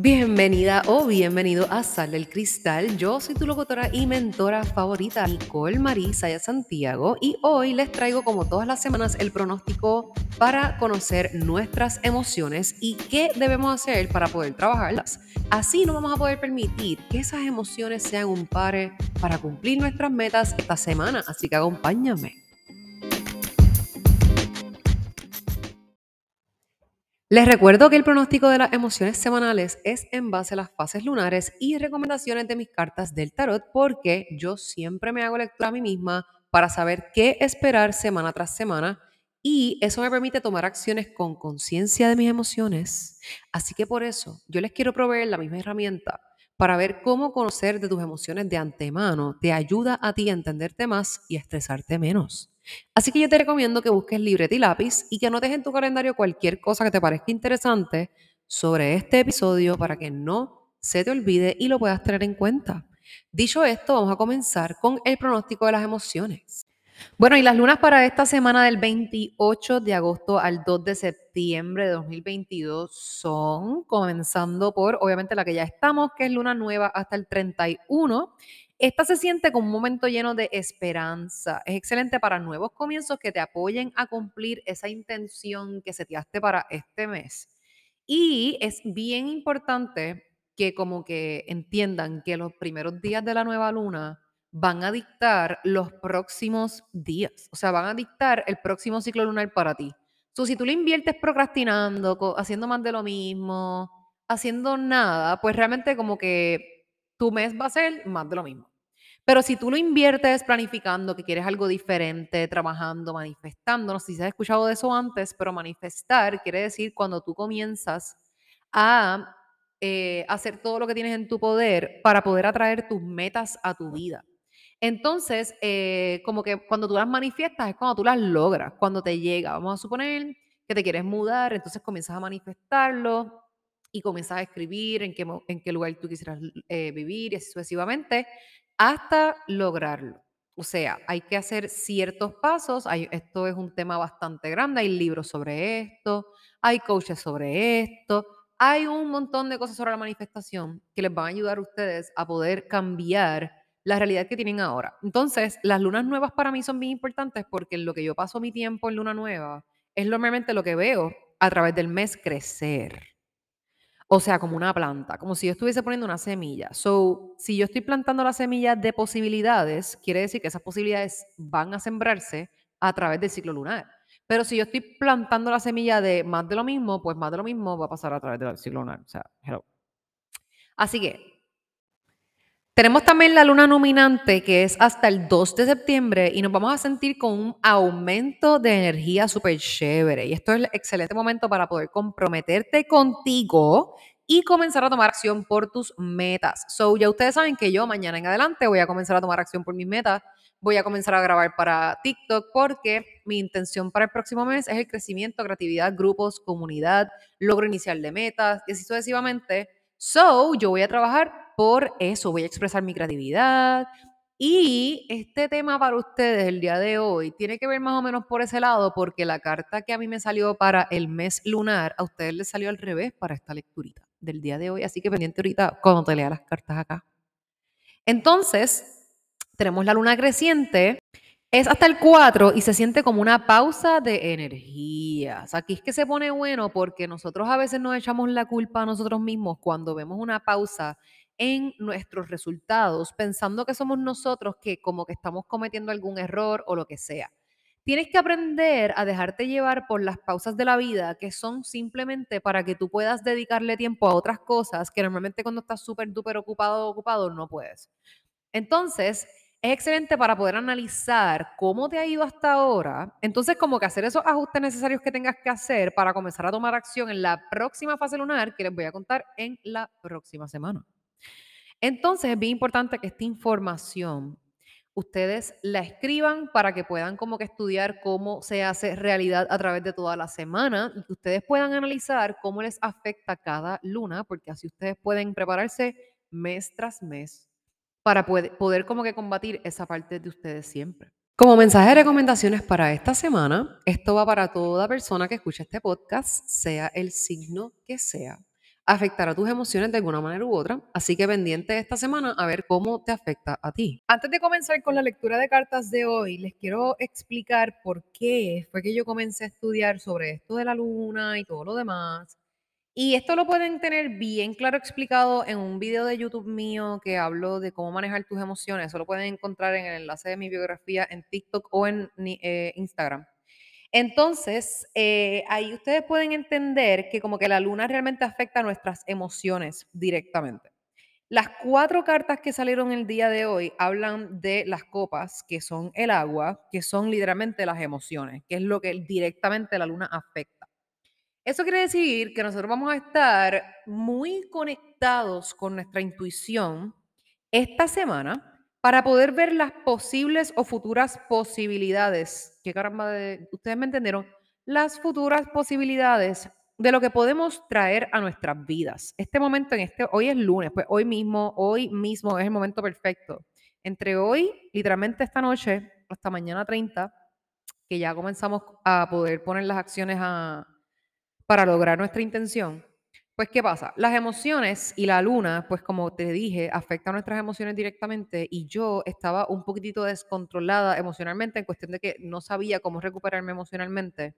Bienvenida o bienvenido a Sal del Cristal. Yo soy tu locutora y mentora favorita, Nicole Marisa Santiago, y hoy les traigo, como todas las semanas, el pronóstico para conocer nuestras emociones y qué debemos hacer para poder trabajarlas. Así no vamos a poder permitir que esas emociones sean un pare para cumplir nuestras metas esta semana. Así que acompáñame. Les recuerdo que el pronóstico de las emociones semanales es en base a las fases lunares y recomendaciones de mis cartas del tarot porque yo siempre me hago lectura a mí misma para saber qué esperar semana tras semana y eso me permite tomar acciones con conciencia de mis emociones. Así que por eso yo les quiero proveer la misma herramienta para ver cómo conocer de tus emociones de antemano te ayuda a ti a entenderte más y a estresarte menos. Así que yo te recomiendo que busques libreta y lápiz y que anotes en tu calendario cualquier cosa que te parezca interesante sobre este episodio para que no se te olvide y lo puedas tener en cuenta. Dicho esto, vamos a comenzar con el pronóstico de las emociones. Bueno, y las lunas para esta semana del 28 de agosto al 2 de septiembre de 2022 son, comenzando por, obviamente, la que ya estamos, que es luna nueva hasta el 31 esta se siente como un momento lleno de esperanza. Es excelente para nuevos comienzos que te apoyen a cumplir esa intención que seteaste para este mes. Y es bien importante que como que entiendan que los primeros días de la nueva luna van a dictar los próximos días. O sea, van a dictar el próximo ciclo lunar para ti. So, si tú lo inviertes procrastinando, haciendo más de lo mismo, haciendo nada, pues realmente como que tu mes va a ser más de lo mismo. Pero si tú lo inviertes planificando que quieres algo diferente, trabajando, manifestando, no sé si has escuchado de eso antes, pero manifestar quiere decir cuando tú comienzas a eh, hacer todo lo que tienes en tu poder para poder atraer tus metas a tu vida. Entonces, eh, como que cuando tú las manifiestas es cuando tú las logras, cuando te llega. Vamos a suponer que te quieres mudar, entonces comienzas a manifestarlo y comienzas a escribir en qué, en qué lugar tú quisieras eh, vivir y así sucesivamente hasta lograrlo. O sea, hay que hacer ciertos pasos. Hay, esto es un tema bastante grande. Hay libros sobre esto, hay coaches sobre esto, hay un montón de cosas sobre la manifestación que les van a ayudar a ustedes a poder cambiar la realidad que tienen ahora. Entonces, las lunas nuevas para mí son bien importantes porque lo que yo paso mi tiempo en luna nueva es normalmente lo que veo a través del mes crecer. O sea, como una planta, como si yo estuviese poniendo una semilla. So, si yo estoy plantando la semilla de posibilidades, quiere decir que esas posibilidades van a sembrarse a través del ciclo lunar. Pero si yo estoy plantando la semilla de más de lo mismo, pues más de lo mismo va a pasar a través del ciclo lunar. O sea, hello. Así que tenemos también la luna nominante que es hasta el 2 de septiembre y nos vamos a sentir con un aumento de energía súper chévere. Y esto es el excelente momento para poder comprometerte contigo y comenzar a tomar acción por tus metas. So, ya ustedes saben que yo mañana en adelante voy a comenzar a tomar acción por mis metas. Voy a comenzar a grabar para TikTok porque mi intención para el próximo mes es el crecimiento, creatividad, grupos, comunidad, logro inicial de metas y así sucesivamente. So, yo voy a trabajar por eso voy a expresar mi creatividad. Y este tema para ustedes el día de hoy tiene que ver más o menos por ese lado, porque la carta que a mí me salió para el mes lunar, a ustedes les salió al revés para esta lecturita del día de hoy. Así que pendiente ahorita cuando te lea las cartas acá. Entonces, tenemos la luna creciente. Es hasta el 4 y se siente como una pausa de energías. Aquí es que se pone bueno porque nosotros a veces nos echamos la culpa a nosotros mismos cuando vemos una pausa en nuestros resultados, pensando que somos nosotros que como que estamos cometiendo algún error o lo que sea. Tienes que aprender a dejarte llevar por las pausas de la vida que son simplemente para que tú puedas dedicarle tiempo a otras cosas que normalmente cuando estás súper, duper ocupado o ocupado no puedes. Entonces, es excelente para poder analizar cómo te ha ido hasta ahora. Entonces, como que hacer esos ajustes necesarios que tengas que hacer para comenzar a tomar acción en la próxima fase lunar que les voy a contar en la próxima semana. Entonces es bien importante que esta información ustedes la escriban para que puedan como que estudiar cómo se hace realidad a través de toda la semana y que ustedes puedan analizar cómo les afecta cada luna, porque así ustedes pueden prepararse mes tras mes para poder, poder como que combatir esa parte de ustedes siempre. Como mensaje de recomendaciones para esta semana, esto va para toda persona que escuche este podcast, sea el signo que sea. afectará tus emociones de alguna manera u otra, así que pendiente esta semana a ver cómo te afecta a ti. Antes de comenzar con la lectura de cartas de hoy, les quiero explicar por qué fue que yo comencé a estudiar sobre esto de la luna y todo lo demás. Y esto lo pueden tener bien claro explicado en un video de YouTube mío que hablo de cómo manejar tus emociones. Eso lo pueden encontrar en el enlace de mi biografía en TikTok o en eh, Instagram. Entonces, eh, ahí ustedes pueden entender que como que la luna realmente afecta nuestras emociones directamente. Las cuatro cartas que salieron el día de hoy hablan de las copas, que son el agua, que son literalmente las emociones, que es lo que directamente la luna afecta. Eso quiere decir que nosotros vamos a estar muy conectados con nuestra intuición esta semana para poder ver las posibles o futuras posibilidades. ¿Qué caramba de, ustedes me entendieron? Las futuras posibilidades de lo que podemos traer a nuestras vidas. Este momento en este, hoy es lunes, pues hoy mismo, hoy mismo es el momento perfecto. Entre hoy, literalmente esta noche, hasta mañana 30, que ya comenzamos a poder poner las acciones a, para lograr nuestra intención, pues, ¿qué pasa? Las emociones y la luna, pues como te dije, afectan nuestras emociones directamente y yo estaba un poquitito descontrolada emocionalmente en cuestión de que no sabía cómo recuperarme emocionalmente.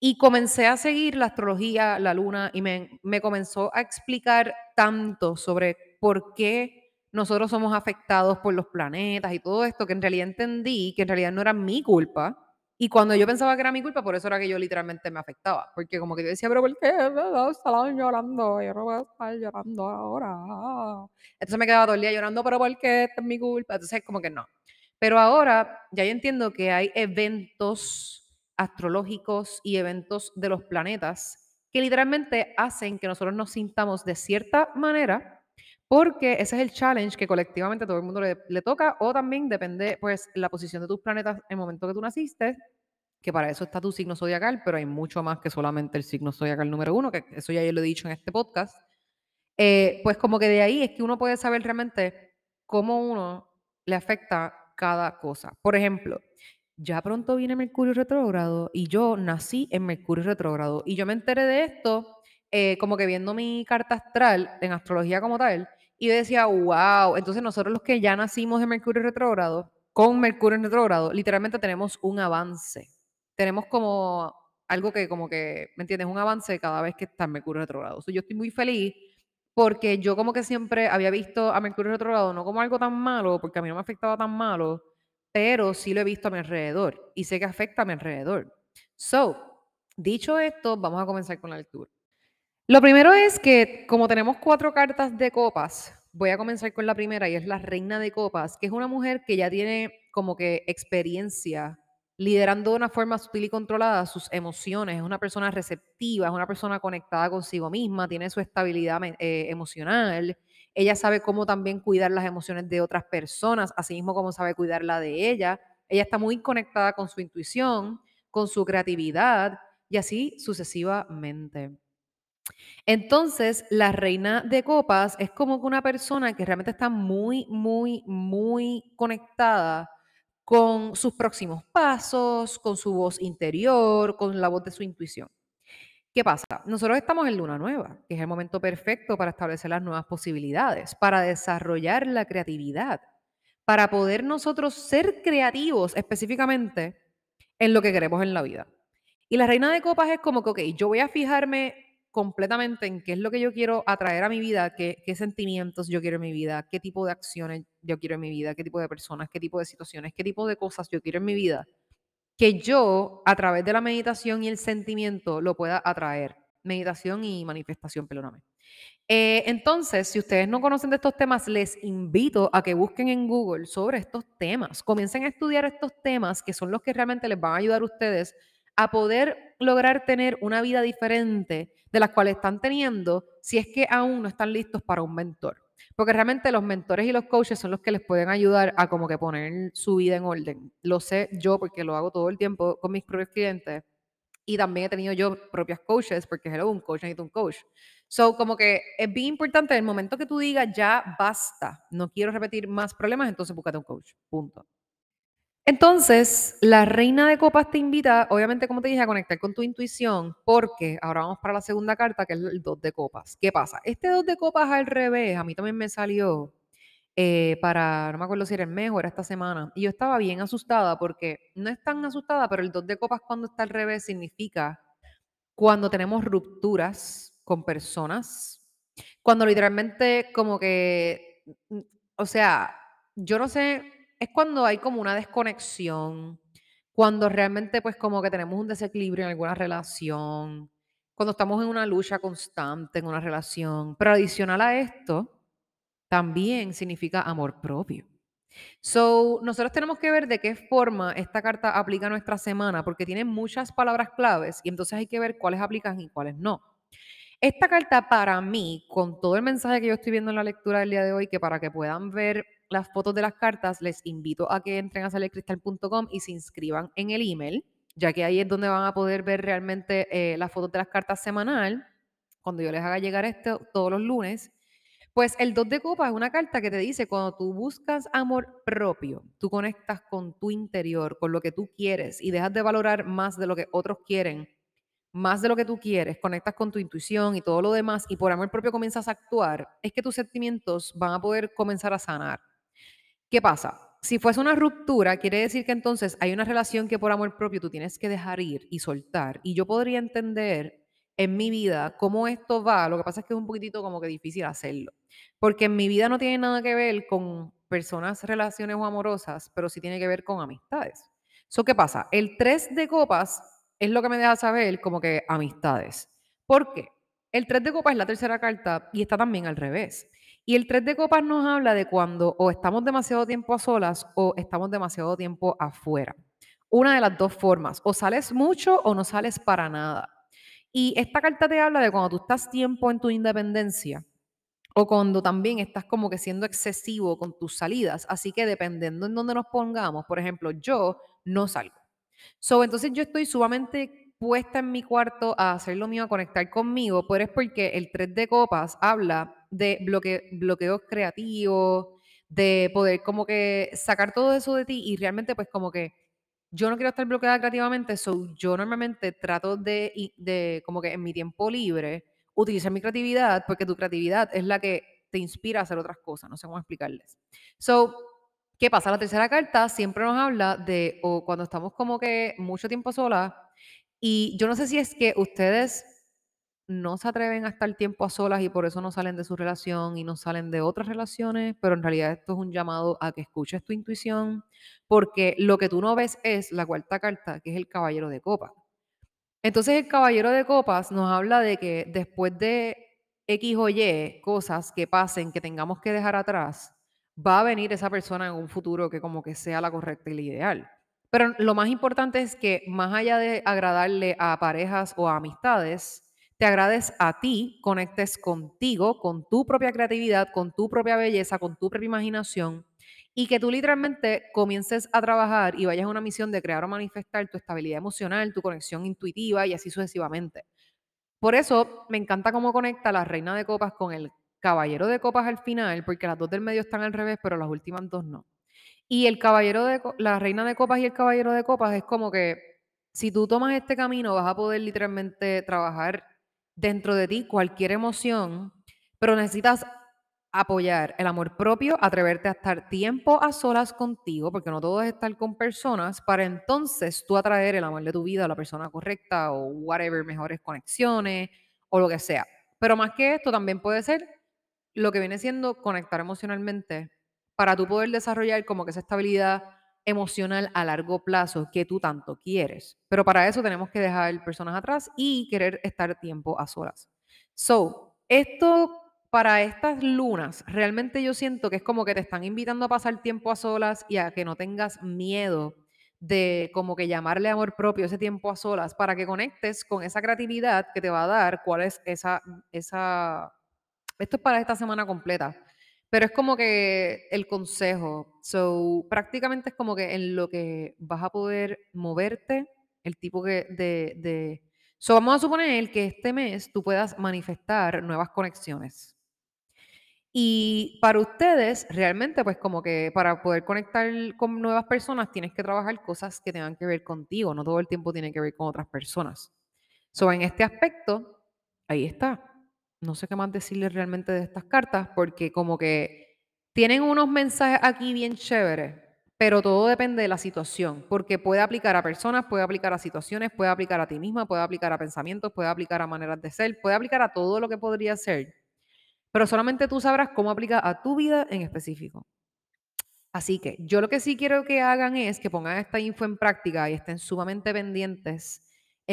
Y comencé a seguir la astrología, la luna, y me, me comenzó a explicar tanto sobre por qué nosotros somos afectados por los planetas y todo esto, que en realidad entendí que en realidad no era mi culpa, y cuando yo pensaba que era mi culpa, por eso era que yo literalmente me afectaba. Porque como que yo decía, pero ¿por qué estaba llorando? Yo no voy a estar llorando ahora. Entonces me quedaba todo el día llorando, pero ¿por qué? Esta es mi culpa. Entonces como que no. Pero ahora ya yo entiendo que hay eventos astrológicos y eventos de los planetas que literalmente hacen que nosotros nos sintamos de cierta manera porque ese es el challenge que colectivamente todo el mundo le, toca, o también depende, pues, la posición de tus planetas en el momento que tú naciste, que para eso está tu signo zodiacal, pero hay mucho más que solamente el signo zodiacal número uno, que eso ya yo lo he dicho en este podcast. Eh, pues como que de ahí es que uno puede saber realmente cómo uno le afecta cada cosa. Por ejemplo, ya pronto viene Mercurio retrógrado y yo nací en Mercurio retrógrado y yo me enteré de esto eh, como que viendo mi carta astral en astrología como tal y decía, wow, entonces nosotros los que ya nacimos en Mercurio retrógrado, con Mercurio en retrógrado, literalmente tenemos un avance. Tenemos como algo que como que, ¿me entiendes? Un avance cada vez que está en Mercurio retrógrado. yo estoy muy feliz porque yo como que siempre había visto a Mercurio retrógrado no como algo tan malo, porque a mí no me afectaba tan malo, pero sí lo he visto a mi alrededor y sé que afecta a mi alrededor. So, dicho esto, vamos a comenzar con la lectura. Lo primero es que como tenemos cuatro cartas de copas, voy a comenzar con la primera y es la reina de copas, que es una mujer que ya tiene como que experiencia liderando de una forma sutil y controlada sus emociones, es una persona receptiva, es una persona conectada consigo misma, tiene su estabilidad eh, emocional, ella sabe cómo también cuidar las emociones de otras personas, así mismo como sabe cuidar la de ella, ella está muy conectada con su intuición, con su creatividad y así sucesivamente. Entonces, la reina de copas es como que una persona que realmente está muy, muy, muy conectada con sus próximos pasos, con su voz interior, con la voz de su intuición. ¿Qué pasa? Nosotros estamos en luna nueva, que es el momento perfecto para establecer las nuevas posibilidades, para desarrollar la creatividad, para poder nosotros ser creativos específicamente en lo que queremos en la vida. Y la reina de copas es como que, ok, yo voy a fijarme completamente en qué es lo que yo quiero atraer a mi vida, qué, qué, sentimientos yo quiero en mi vida, qué tipo de acciones yo quiero en mi vida, qué tipo de personas, qué tipo de situaciones, qué tipo de cosas yo quiero en mi vida, que yo a través de la meditación y el sentimiento lo pueda atraer. Meditación y manifestación, perdóname. Eh, entonces, si ustedes no conocen de estos temas, les invito a que busquen en Google sobre estos temas. Comiencen a estudiar estos temas que son los que realmente les van a ayudar a ustedes a poder lograr tener una vida diferente de las cuales están teniendo si es que aún no están listos para un mentor. Porque realmente los mentores y los coaches son los que les pueden ayudar a como que poner su vida en orden. Lo sé yo porque lo hago todo el tiempo con mis propios clientes y también he tenido yo propias coaches porque hello, un coach necesita un coach. So, como que es bien importante el momento que tú digas ya basta, no quiero repetir más problemas, entonces búscate un coach. Punto. Entonces, la reina de copas te invita, obviamente, como te dije, a conectar con tu intuición, porque ahora vamos para la segunda carta, que es el dos de copas. ¿Qué pasa? Este dos de copas al revés, a mí también me salió eh, para, no me acuerdo si era el mes o era esta semana, y yo estaba bien asustada porque no es tan asustada, pero el dos de copas cuando está al revés significa cuando tenemos rupturas con personas, cuando literalmente como que, mm, o sea, yo no sé, es cuando hay como una desconexión, cuando realmente pues como que tenemos un desequilibrio en alguna relación, cuando estamos en una lucha constante en una relación. Pero adicional a esto, también significa amor propio. So, nosotros tenemos que ver de qué forma esta carta aplica nuestra semana, porque tiene muchas palabras claves y entonces hay que ver cuáles aplican y cuáles no. Esta carta para mí, con todo el mensaje que yo estoy viendo en la lectura del día de hoy, que para que puedan ver las fotos de las cartas, les invito a que entren a salecristal.com y se inscriban en el email, ya que ahí es donde van a poder ver realmente eh, las fotos de las cartas semanal, cuando yo les haga llegar esto todos los lunes. Pues el 2 de copas es una carta que te dice, cuando tú buscas amor propio, tú conectas con tu interior, con lo que tú quieres y dejas de valorar más de lo que otros quieren, más de lo que tú quieres, conectas con tu intuición y todo lo demás y por amor propio comienzas a actuar, es que tus sentimientos van a poder comenzar a sanar. ¿Qué pasa? Si fuese una ruptura, quiere decir que entonces hay una relación que por amor propio tú tienes que dejar ir y soltar. Y yo podría entender en mi vida cómo esto va, lo que pasa es que es un poquitito como que difícil hacerlo. Porque en mi vida no tiene nada que ver con personas, relaciones o amorosas, pero sí tiene que ver con amistades. ¿So qué pasa? El 3 de copas es lo que me deja saber como que amistades. ¿Por qué? El 3 de copas es la tercera carta y está también al revés. Y el 3 de copas nos habla de cuando o estamos demasiado tiempo a solas o estamos demasiado tiempo afuera. Una de las dos formas, o sales mucho o no sales para nada. Y esta carta te habla de cuando tú estás tiempo en tu independencia o cuando también estás como que siendo excesivo con tus salidas. Así que dependiendo en dónde nos pongamos, por ejemplo, yo no salgo. So, entonces yo estoy sumamente puesta en mi cuarto a hacer lo mío, a conectar conmigo, pero es porque el 3 de copas habla de bloque, bloqueos creativos, de poder como que sacar todo eso de ti y realmente pues como que yo no quiero estar bloqueada creativamente, so yo normalmente trato de, de como que en mi tiempo libre utilizar mi creatividad porque tu creatividad es la que te inspira a hacer otras cosas, no sé cómo explicarles. So, ¿qué pasa? La tercera carta siempre nos habla de o cuando estamos como que mucho tiempo solas y yo no sé si es que ustedes no se atreven a estar tiempo a solas y por eso no salen de su relación y no salen de otras relaciones, pero en realidad esto es un llamado a que escuches tu intuición, porque lo que tú no ves es la cuarta carta, que es el caballero de copas. Entonces el caballero de copas nos habla de que después de X o Y cosas que pasen, que tengamos que dejar atrás, va a venir esa persona en un futuro que como que sea la correcta y la ideal. Pero lo más importante es que más allá de agradarle a parejas o a amistades, te agrades a ti, conectes contigo, con tu propia creatividad, con tu propia belleza, con tu propia imaginación y que tú literalmente comiences a trabajar y vayas a una misión de crear o manifestar tu estabilidad emocional, tu conexión intuitiva y así sucesivamente. Por eso me encanta cómo conecta la reina de copas con el caballero de copas al final, porque las dos del medio están al revés, pero las últimas dos no. Y el caballero de la reina de copas y el caballero de copas es como que si tú tomas este camino vas a poder literalmente trabajar dentro de ti cualquier emoción, pero necesitas apoyar el amor propio, atreverte a estar tiempo a solas contigo, porque no todo es estar con personas, para entonces tú atraer el amor de tu vida a la persona correcta o whatever, mejores conexiones o lo que sea. Pero más que esto, también puede ser lo que viene siendo conectar emocionalmente para tú poder desarrollar como que esa estabilidad emocional a largo plazo que tú tanto quieres. Pero para eso tenemos que dejar personas atrás y querer estar tiempo a solas. So, esto para estas lunas, realmente yo siento que es como que te están invitando a pasar tiempo a solas y a que no tengas miedo de como que llamarle amor propio ese tiempo a solas para que conectes con esa creatividad que te va a dar cuál es esa, esa, esto es para esta semana completa pero es como que el consejo. So, prácticamente es como que en lo que vas a poder moverte, el tipo que de, de... So, vamos a suponer que este mes tú puedas manifestar nuevas conexiones. Y para ustedes, realmente, pues como que para poder conectar con nuevas personas, tienes que trabajar cosas que tengan que ver contigo, no todo el tiempo tiene que ver con otras personas. So, en este aspecto, ahí está. No sé qué más decirles realmente de estas cartas, porque como que tienen unos mensajes aquí bien chéveres, pero todo depende de la situación, porque puede aplicar a personas, puede aplicar a situaciones, puede aplicar a ti misma, puede aplicar a pensamientos, puede aplicar a maneras de ser, puede aplicar a todo lo que podría ser pero solamente tú sabrás cómo aplica a tu vida en específico. Así que yo lo que sí quiero que hagan es que pongan esta info en práctica y estén sumamente pendientes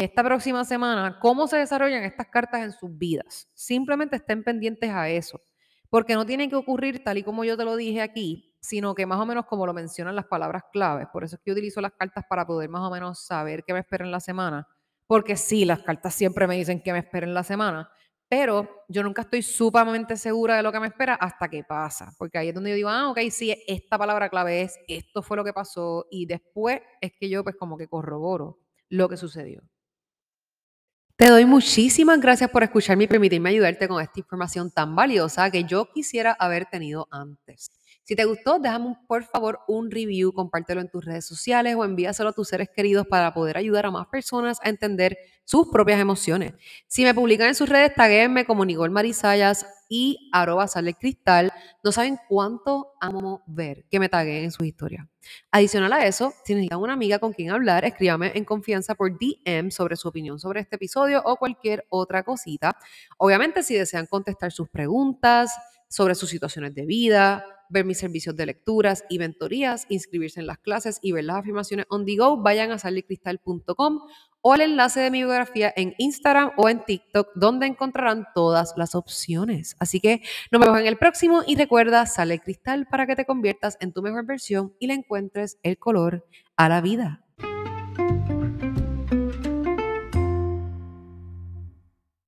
esta próxima semana cómo se desarrollan estas cartas en sus vidas. Simplemente estén pendientes a eso, porque no tiene que ocurrir tal y como yo te lo dije aquí, sino que más o menos como lo mencionan las palabras claves. Por eso es que utilizo las cartas para poder más o menos saber qué me espera en la semana, porque sí, las cartas siempre me dicen qué me espera en la semana, pero yo nunca estoy sumamente segura de lo que me espera hasta que pasa, porque ahí es donde yo digo, ah, ok, sí, esta palabra clave es, esto fue lo que pasó, y después es que yo pues como que corroboro lo que sucedió. Te doy muchísimas gracias por escucharme y permitirme ayudarte con esta información tan valiosa que yo quisiera haber tenido antes. Si te gustó, déjame por favor un review, compártelo en tus redes sociales o envíaselo a tus seres queridos para poder ayudar a más personas a entender sus propias emociones. Si me publican en sus redes, taguenme como Nicole Marisayas y arroba sale cristal. No saben cuánto amo ver que me taguen en sus historias. Adicional a eso, si necesitan una amiga con quien hablar, escríbame en confianza por DM sobre su opinión sobre este episodio o cualquier otra cosita. Obviamente, si desean contestar sus preguntas sobre sus situaciones de vida, ver mis servicios de lecturas y mentorías, inscribirse en las clases y ver las afirmaciones on the go, vayan a sallecristal.com o al enlace de mi biografía en Instagram o en TikTok, donde encontrarán todas las opciones. Así que nos vemos en el próximo y recuerda, sale cristal para que te conviertas en tu mejor versión y le encuentres el color a la vida.